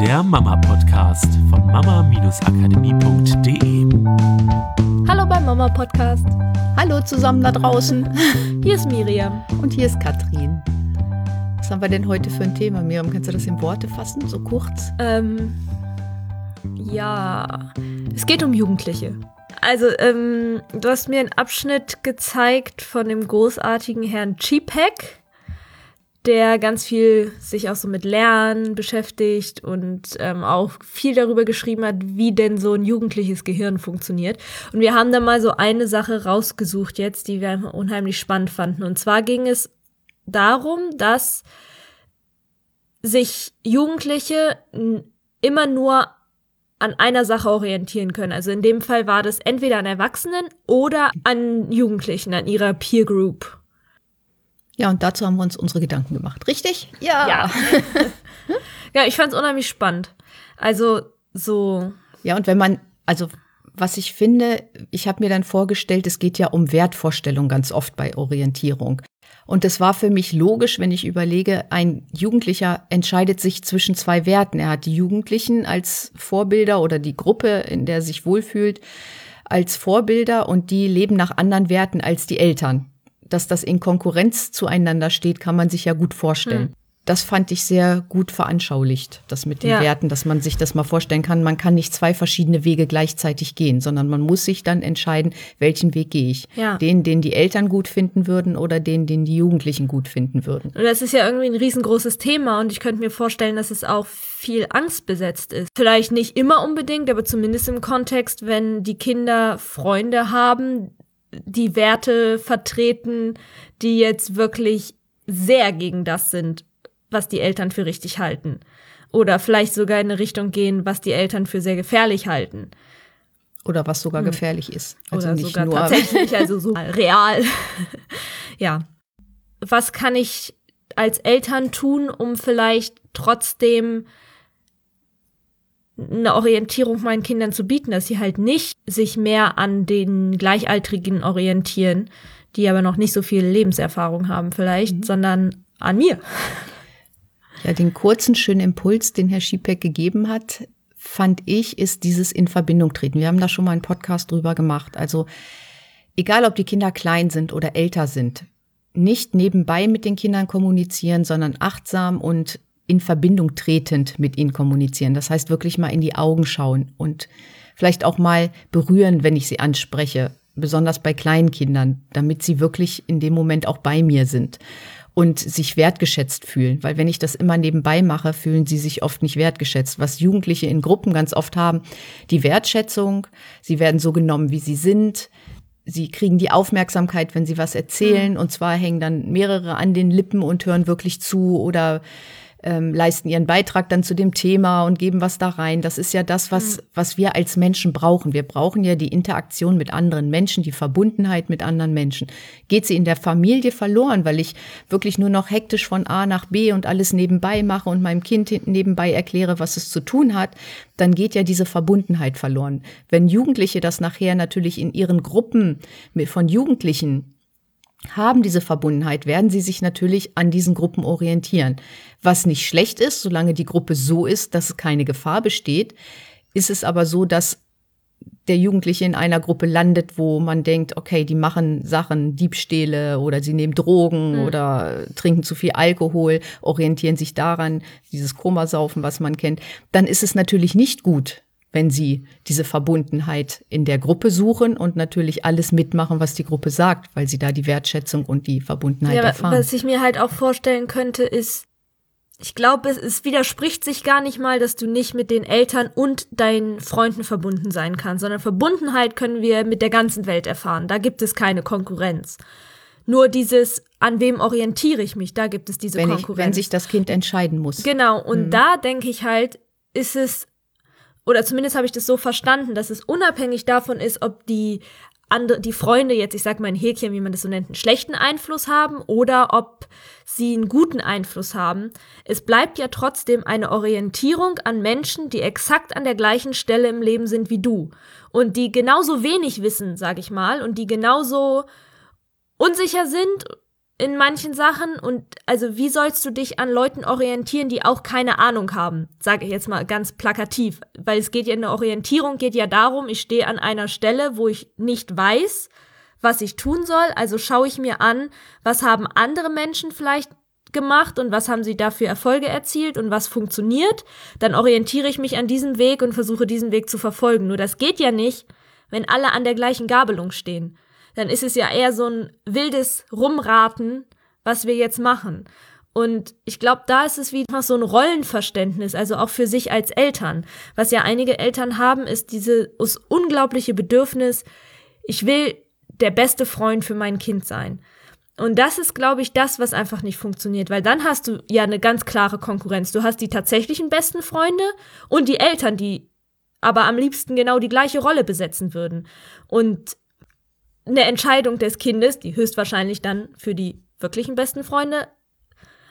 der Mama-Podcast von mama-akademie.de. Hallo beim Mama Podcast. Hallo zusammen da draußen. Hier ist Miriam. Und hier ist Katrin. Was haben wir denn heute für ein Thema, Miriam? Kannst du das in Worte fassen, so kurz? Ähm, ja, es geht um Jugendliche. Also, ähm, du hast mir einen Abschnitt gezeigt von dem großartigen Herrn Chipek der ganz viel sich auch so mit Lernen beschäftigt und ähm, auch viel darüber geschrieben hat, wie denn so ein jugendliches Gehirn funktioniert. Und wir haben da mal so eine Sache rausgesucht jetzt, die wir unheimlich spannend fanden. Und zwar ging es darum, dass sich Jugendliche immer nur an einer Sache orientieren können. Also in dem Fall war das entweder an Erwachsenen oder an Jugendlichen, an ihrer Peer Group. Ja, und dazu haben wir uns unsere Gedanken gemacht, richtig? Ja. Ja, ja ich fand es unheimlich spannend. Also so. Ja, und wenn man, also was ich finde, ich habe mir dann vorgestellt, es geht ja um Wertvorstellung ganz oft bei Orientierung. Und es war für mich logisch, wenn ich überlege, ein Jugendlicher entscheidet sich zwischen zwei Werten. Er hat die Jugendlichen als Vorbilder oder die Gruppe, in der er sich wohlfühlt, als Vorbilder und die leben nach anderen Werten als die Eltern dass das in Konkurrenz zueinander steht, kann man sich ja gut vorstellen. Hm. Das fand ich sehr gut veranschaulicht, das mit den ja. Werten, dass man sich das mal vorstellen kann. Man kann nicht zwei verschiedene Wege gleichzeitig gehen, sondern man muss sich dann entscheiden, welchen Weg gehe ich. Ja. Den, den die Eltern gut finden würden oder den, den die Jugendlichen gut finden würden. Und das ist ja irgendwie ein riesengroßes Thema und ich könnte mir vorstellen, dass es auch viel Angst besetzt ist. Vielleicht nicht immer unbedingt, aber zumindest im Kontext, wenn die Kinder Freunde haben, die Werte vertreten, die jetzt wirklich sehr gegen das sind, was die Eltern für richtig halten. Oder vielleicht sogar in eine Richtung gehen, was die Eltern für sehr gefährlich halten. Oder was sogar hm. gefährlich ist. Also Oder sogar tatsächlich, also so real. ja. Was kann ich als Eltern tun, um vielleicht trotzdem eine Orientierung meinen Kindern zu bieten, dass sie halt nicht sich mehr an den Gleichaltrigen orientieren, die aber noch nicht so viel Lebenserfahrung haben vielleicht, mhm. sondern an mir. Ja, den kurzen, schönen Impuls, den Herr Schiepeck gegeben hat, fand ich, ist dieses in Verbindung treten. Wir haben da schon mal einen Podcast drüber gemacht. Also, egal ob die Kinder klein sind oder älter sind, nicht nebenbei mit den Kindern kommunizieren, sondern achtsam und in Verbindung tretend mit ihnen kommunizieren. Das heißt wirklich mal in die Augen schauen und vielleicht auch mal berühren, wenn ich sie anspreche, besonders bei kleinen Kindern, damit sie wirklich in dem Moment auch bei mir sind und sich wertgeschätzt fühlen. Weil wenn ich das immer nebenbei mache, fühlen sie sich oft nicht wertgeschätzt. Was Jugendliche in Gruppen ganz oft haben, die Wertschätzung, sie werden so genommen, wie sie sind. Sie kriegen die Aufmerksamkeit, wenn sie was erzählen. Mhm. Und zwar hängen dann mehrere an den Lippen und hören wirklich zu oder ähm, leisten ihren Beitrag dann zu dem Thema und geben was da rein. Das ist ja das, was, mhm. was wir als Menschen brauchen. Wir brauchen ja die Interaktion mit anderen Menschen, die Verbundenheit mit anderen Menschen. Geht sie in der Familie verloren, weil ich wirklich nur noch hektisch von A nach B und alles nebenbei mache und meinem Kind nebenbei erkläre, was es zu tun hat, dann geht ja diese Verbundenheit verloren. Wenn Jugendliche das nachher natürlich in ihren Gruppen von Jugendlichen haben diese Verbundenheit, werden sie sich natürlich an diesen Gruppen orientieren. Was nicht schlecht ist, solange die Gruppe so ist, dass keine Gefahr besteht, ist es aber so, dass der Jugendliche in einer Gruppe landet, wo man denkt, okay, die machen Sachen, Diebstähle oder sie nehmen Drogen mhm. oder trinken zu viel Alkohol, orientieren sich daran, dieses Komasaufen, was man kennt, dann ist es natürlich nicht gut, wenn sie diese Verbundenheit in der Gruppe suchen und natürlich alles mitmachen, was die Gruppe sagt, weil sie da die Wertschätzung und die Verbundenheit ja, erfahren. Was ich mir halt auch vorstellen könnte, ist, ich glaube, es, es widerspricht sich gar nicht mal, dass du nicht mit den Eltern und deinen Freunden verbunden sein kannst, sondern Verbundenheit können wir mit der ganzen Welt erfahren. Da gibt es keine Konkurrenz. Nur dieses, an wem orientiere ich mich, da gibt es diese wenn Konkurrenz. Ich, wenn sich das Kind entscheiden muss. Genau, und mhm. da denke ich halt, ist es oder zumindest habe ich das so verstanden, dass es unabhängig davon ist, ob die andere, die Freunde jetzt, ich sag mal ein Häkchen, wie man das so nennt, einen schlechten Einfluss haben oder ob sie einen guten Einfluss haben. Es bleibt ja trotzdem eine Orientierung an Menschen, die exakt an der gleichen Stelle im Leben sind wie du und die genauso wenig wissen, sag ich mal, und die genauso unsicher sind in manchen Sachen und also wie sollst du dich an Leuten orientieren, die auch keine Ahnung haben? Sage ich jetzt mal ganz plakativ, weil es geht ja in der Orientierung geht ja darum, ich stehe an einer Stelle, wo ich nicht weiß, was ich tun soll, also schaue ich mir an, was haben andere Menschen vielleicht gemacht und was haben sie dafür Erfolge erzielt und was funktioniert, dann orientiere ich mich an diesem Weg und versuche diesen Weg zu verfolgen. Nur das geht ja nicht, wenn alle an der gleichen Gabelung stehen dann ist es ja eher so ein wildes Rumraten, was wir jetzt machen. Und ich glaube, da ist es wie so ein Rollenverständnis, also auch für sich als Eltern. Was ja einige Eltern haben, ist dieses unglaubliche Bedürfnis, ich will der beste Freund für mein Kind sein. Und das ist, glaube ich, das, was einfach nicht funktioniert, weil dann hast du ja eine ganz klare Konkurrenz. Du hast die tatsächlichen besten Freunde und die Eltern, die aber am liebsten genau die gleiche Rolle besetzen würden. Und eine Entscheidung des Kindes, die höchstwahrscheinlich dann für die wirklichen besten Freunde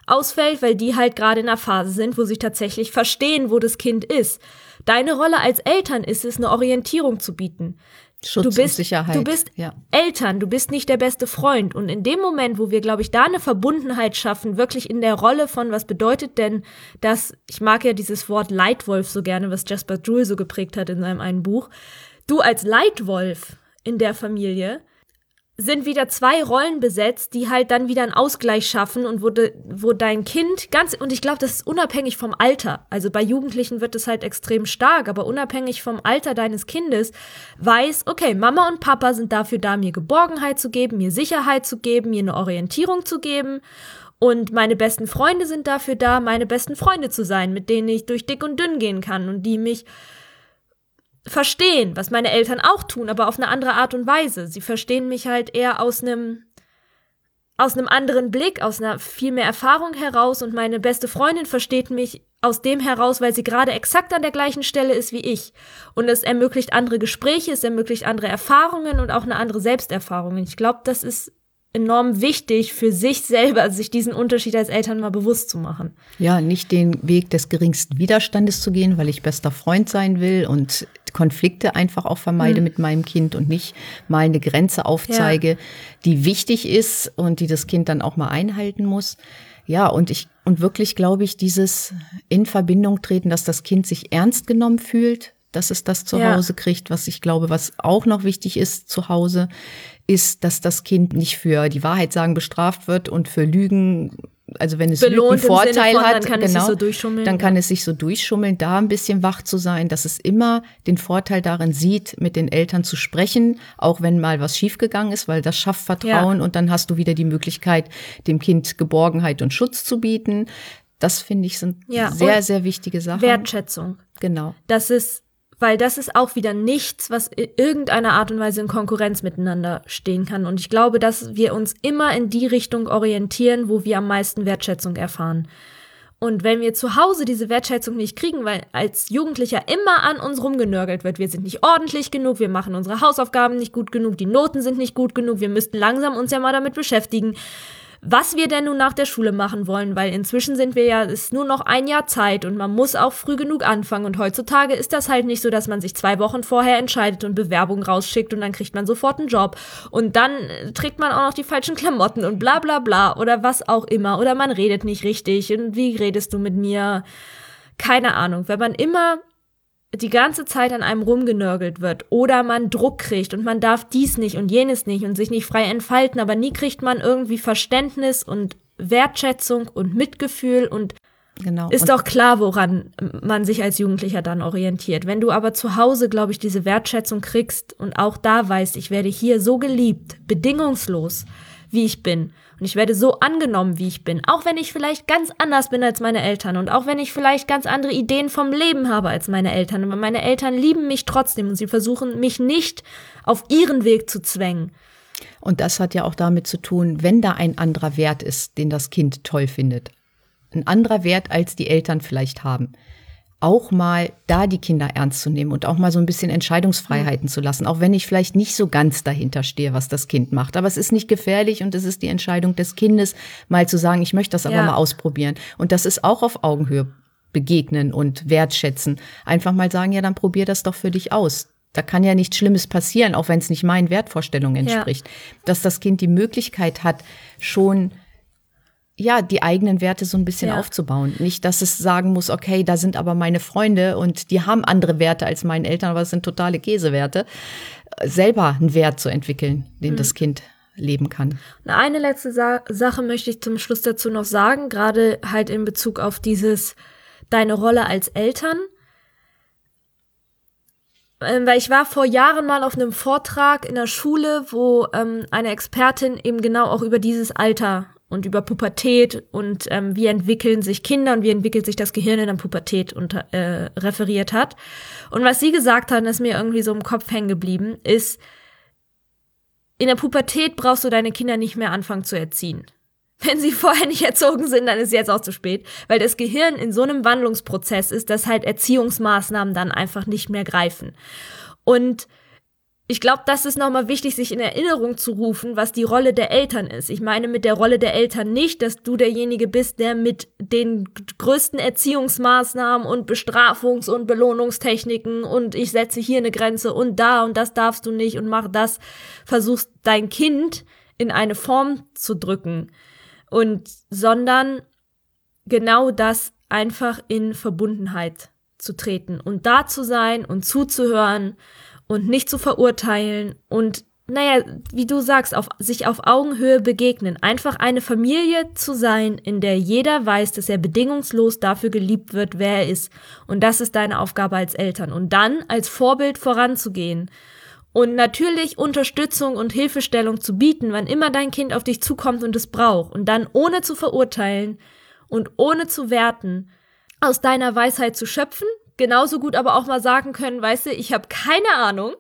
ausfällt, weil die halt gerade in einer Phase sind, wo sie tatsächlich verstehen, wo das Kind ist. Deine Rolle als Eltern ist es, eine Orientierung zu bieten. Schutz du bist, und Sicherheit. Du bist ja. Eltern, du bist nicht der beste Freund. Und in dem Moment, wo wir, glaube ich, da eine Verbundenheit schaffen, wirklich in der Rolle von, was bedeutet denn das, ich mag ja dieses Wort Leitwolf so gerne, was Jasper Jewell so geprägt hat in seinem einen Buch. Du als Leitwolf in der Familie sind wieder zwei Rollen besetzt, die halt dann wieder einen Ausgleich schaffen und wo, de, wo dein Kind ganz, und ich glaube, das ist unabhängig vom Alter. Also bei Jugendlichen wird es halt extrem stark, aber unabhängig vom Alter deines Kindes weiß, okay, Mama und Papa sind dafür da, mir Geborgenheit zu geben, mir Sicherheit zu geben, mir eine Orientierung zu geben. Und meine besten Freunde sind dafür da, meine besten Freunde zu sein, mit denen ich durch dick und dünn gehen kann und die mich verstehen, was meine Eltern auch tun, aber auf eine andere Art und Weise. Sie verstehen mich halt eher aus einem aus einem anderen Blick, aus einer viel mehr Erfahrung heraus und meine beste Freundin versteht mich aus dem heraus, weil sie gerade exakt an der gleichen Stelle ist wie ich. Und es ermöglicht andere Gespräche, es ermöglicht andere Erfahrungen und auch eine andere Selbsterfahrung. Ich glaube, das ist enorm wichtig für sich selber, sich diesen Unterschied als Eltern mal bewusst zu machen. Ja, nicht den Weg des geringsten Widerstandes zu gehen, weil ich bester Freund sein will und Konflikte einfach auch vermeide mhm. mit meinem Kind und nicht mal eine Grenze aufzeige, ja. die wichtig ist und die das Kind dann auch mal einhalten muss. Ja, und ich, und wirklich glaube ich, dieses in Verbindung treten, dass das Kind sich ernst genommen fühlt, dass es das zu ja. Hause kriegt, was ich glaube, was auch noch wichtig ist zu Hause, ist, dass das Kind nicht für die Wahrheit sagen bestraft wird und für Lügen also wenn es Belohnt einen Vorteil von, hat, dann kann, genau, es sich so durchschummeln, dann kann es sich so durchschummeln, da ein bisschen wach zu sein, dass es immer den Vorteil darin sieht, mit den Eltern zu sprechen, auch wenn mal was schiefgegangen ist, weil das schafft Vertrauen ja. und dann hast du wieder die Möglichkeit, dem Kind Geborgenheit und Schutz zu bieten. Das finde ich sind ja, sehr, sehr wichtige Sachen. Wertschätzung. Genau. Das ist weil das ist auch wieder nichts, was in irgendeiner Art und Weise in Konkurrenz miteinander stehen kann. Und ich glaube, dass wir uns immer in die Richtung orientieren, wo wir am meisten Wertschätzung erfahren. Und wenn wir zu Hause diese Wertschätzung nicht kriegen, weil als Jugendlicher immer an uns rumgenörgelt wird, wir sind nicht ordentlich genug, wir machen unsere Hausaufgaben nicht gut genug, die Noten sind nicht gut genug, wir müssten langsam uns ja mal damit beschäftigen, was wir denn nun nach der Schule machen wollen, weil inzwischen sind wir ja, ist nur noch ein Jahr Zeit und man muss auch früh genug anfangen. Und heutzutage ist das halt nicht so, dass man sich zwei Wochen vorher entscheidet und Bewerbung rausschickt und dann kriegt man sofort einen Job. Und dann äh, trägt man auch noch die falschen Klamotten und bla bla bla oder was auch immer. Oder man redet nicht richtig und wie redest du mit mir? Keine Ahnung. Wenn man immer die ganze Zeit an einem rumgenörgelt wird oder man Druck kriegt und man darf dies nicht und jenes nicht und sich nicht frei entfalten, aber nie kriegt man irgendwie Verständnis und Wertschätzung und Mitgefühl und Genau. Ist doch klar, woran man sich als Jugendlicher dann orientiert. Wenn du aber zu Hause, glaube ich, diese Wertschätzung kriegst und auch da weißt, ich werde hier so geliebt, bedingungslos, wie ich bin, und ich werde so angenommen, wie ich bin. Auch wenn ich vielleicht ganz anders bin als meine Eltern und auch wenn ich vielleicht ganz andere Ideen vom Leben habe als meine Eltern. Aber meine Eltern lieben mich trotzdem und sie versuchen mich nicht auf ihren Weg zu zwängen. Und das hat ja auch damit zu tun, wenn da ein anderer Wert ist, den das Kind toll findet. Ein anderer Wert, als die Eltern vielleicht haben auch mal da die Kinder ernst zu nehmen und auch mal so ein bisschen Entscheidungsfreiheiten zu lassen, auch wenn ich vielleicht nicht so ganz dahinter stehe, was das Kind macht. Aber es ist nicht gefährlich und es ist die Entscheidung des Kindes, mal zu sagen, ich möchte das aber ja. mal ausprobieren. Und das ist auch auf Augenhöhe begegnen und wertschätzen. Einfach mal sagen, ja, dann probier das doch für dich aus. Da kann ja nichts Schlimmes passieren, auch wenn es nicht meinen Wertvorstellungen entspricht. Ja. Dass das Kind die Möglichkeit hat, schon ja, die eigenen Werte so ein bisschen ja. aufzubauen. Nicht, dass es sagen muss, okay, da sind aber meine Freunde und die haben andere Werte als meine Eltern, aber es sind totale Käsewerte. Selber einen Wert zu entwickeln, den mhm. das Kind leben kann. Eine letzte Sa Sache möchte ich zum Schluss dazu noch sagen, gerade halt in Bezug auf dieses deine Rolle als Eltern. Ähm, weil ich war vor Jahren mal auf einem Vortrag in der Schule, wo ähm, eine Expertin eben genau auch über dieses Alter und über Pubertät und ähm, wie entwickeln sich Kinder und wie entwickelt sich das Gehirn in der Pubertät unter, äh, referiert hat. Und was sie gesagt hat, ist mir irgendwie so im Kopf hängen geblieben, ist, in der Pubertät brauchst du deine Kinder nicht mehr anfangen zu erziehen. Wenn sie vorher nicht erzogen sind, dann ist jetzt auch zu spät, weil das Gehirn in so einem Wandlungsprozess ist, dass halt Erziehungsmaßnahmen dann einfach nicht mehr greifen. Und ich glaube, das ist nochmal wichtig, sich in Erinnerung zu rufen, was die Rolle der Eltern ist. Ich meine mit der Rolle der Eltern nicht, dass du derjenige bist, der mit den größten Erziehungsmaßnahmen und Bestrafungs- und Belohnungstechniken und ich setze hier eine Grenze und da und das darfst du nicht und mach das, versuchst dein Kind in eine Form zu drücken und sondern genau das einfach in Verbundenheit zu treten und da zu sein und zuzuhören und nicht zu verurteilen und naja, wie du sagst, auf, sich auf Augenhöhe begegnen. Einfach eine Familie zu sein, in der jeder weiß, dass er bedingungslos dafür geliebt wird, wer er ist. Und das ist deine Aufgabe als Eltern. Und dann als Vorbild voranzugehen. Und natürlich Unterstützung und Hilfestellung zu bieten, wann immer dein Kind auf dich zukommt und es braucht. Und dann ohne zu verurteilen und ohne zu werten, aus deiner Weisheit zu schöpfen, genauso gut aber auch mal sagen können, weißt du, ich habe keine Ahnung.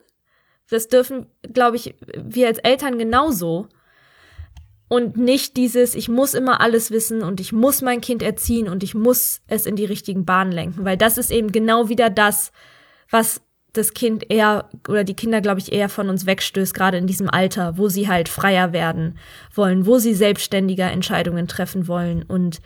Das dürfen, glaube ich, wir als Eltern genauso. Und nicht dieses, ich muss immer alles wissen und ich muss mein Kind erziehen und ich muss es in die richtigen Bahnen lenken, weil das ist eben genau wieder das, was das Kind eher oder die Kinder, glaube ich, eher von uns wegstößt, gerade in diesem Alter, wo sie halt freier werden wollen, wo sie selbstständiger Entscheidungen treffen wollen und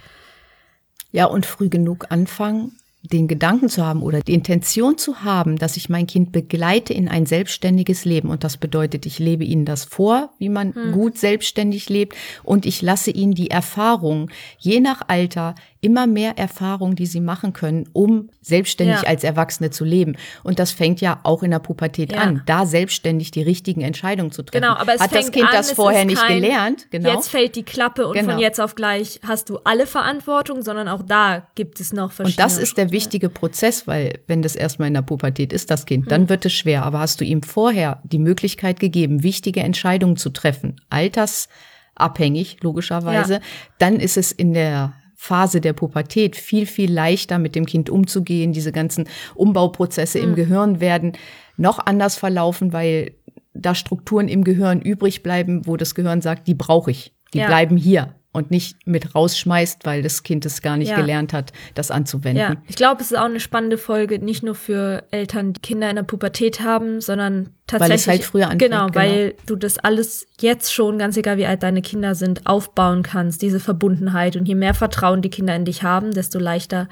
ja, und früh genug anfangen, den Gedanken zu haben oder die Intention zu haben, dass ich mein Kind begleite in ein selbstständiges Leben. Und das bedeutet, ich lebe ihnen das vor, wie man hm. gut selbstständig lebt. Und ich lasse ihnen die Erfahrung, je nach Alter, immer mehr Erfahrung, die sie machen können, um selbstständig ja. als Erwachsene zu leben. Und das fängt ja auch in der Pubertät ja. an, da selbstständig die richtigen Entscheidungen zu treffen. Genau, aber es Hat das Kind an, das vorher nicht gelernt? Genau. Jetzt fällt die Klappe und genau. von jetzt auf gleich hast du alle Verantwortung, sondern auch da gibt es noch verschiedene. Und das ist der wichtige Prozess, weil wenn das erstmal in der Pubertät ist, das Kind, dann hm. wird es schwer. Aber hast du ihm vorher die Möglichkeit gegeben, wichtige Entscheidungen zu treffen, altersabhängig logischerweise, ja. dann ist es in der Phase der Pubertät viel, viel leichter mit dem Kind umzugehen. Diese ganzen Umbauprozesse mhm. im Gehirn werden noch anders verlaufen, weil da Strukturen im Gehirn übrig bleiben, wo das Gehirn sagt, die brauche ich, die ja. bleiben hier und nicht mit rausschmeißt, weil das Kind es gar nicht ja. gelernt hat, das anzuwenden. Ja, ich glaube, es ist auch eine spannende Folge, nicht nur für Eltern, die Kinder in der Pubertät haben, sondern tatsächlich. Weil es halt früher anfängt. Genau, weil genau. du das alles jetzt schon, ganz egal wie alt deine Kinder sind, aufbauen kannst, diese Verbundenheit. Und je mehr Vertrauen die Kinder in dich haben, desto leichter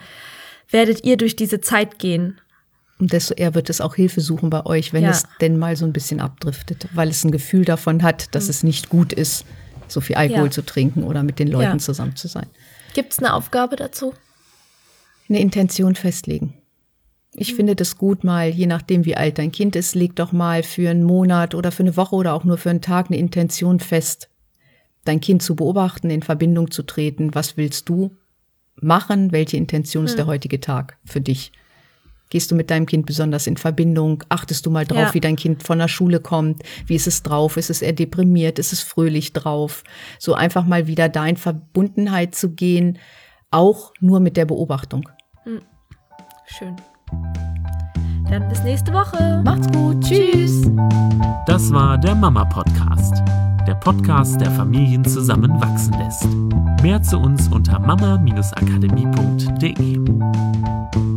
werdet ihr durch diese Zeit gehen. Und desto eher wird es auch Hilfe suchen bei euch, wenn ja. es denn mal so ein bisschen abdriftet, weil es ein Gefühl davon hat, dass mhm. es nicht gut ist so viel Alkohol ja. zu trinken oder mit den Leuten ja. zusammen zu sein. Gibt es eine Aufgabe dazu? Eine Intention festlegen. Ich mhm. finde das gut mal, je nachdem wie alt dein Kind ist, leg doch mal für einen Monat oder für eine Woche oder auch nur für einen Tag eine Intention fest, dein Kind zu beobachten, in Verbindung zu treten. Was willst du machen? Welche Intention ist mhm. der heutige Tag für dich? Gehst du mit deinem Kind besonders in Verbindung? Achtest du mal drauf, ja. wie dein Kind von der Schule kommt? Wie ist es drauf? Ist es eher deprimiert? Ist es fröhlich drauf? So einfach mal wieder da in Verbundenheit zu gehen, auch nur mit der Beobachtung. Hm. Schön. Dann bis nächste Woche. Macht's gut. Tschüss. Das war der Mama Podcast. Der Podcast, der Familien zusammenwachsen lässt. Mehr zu uns unter mama-akademie.de.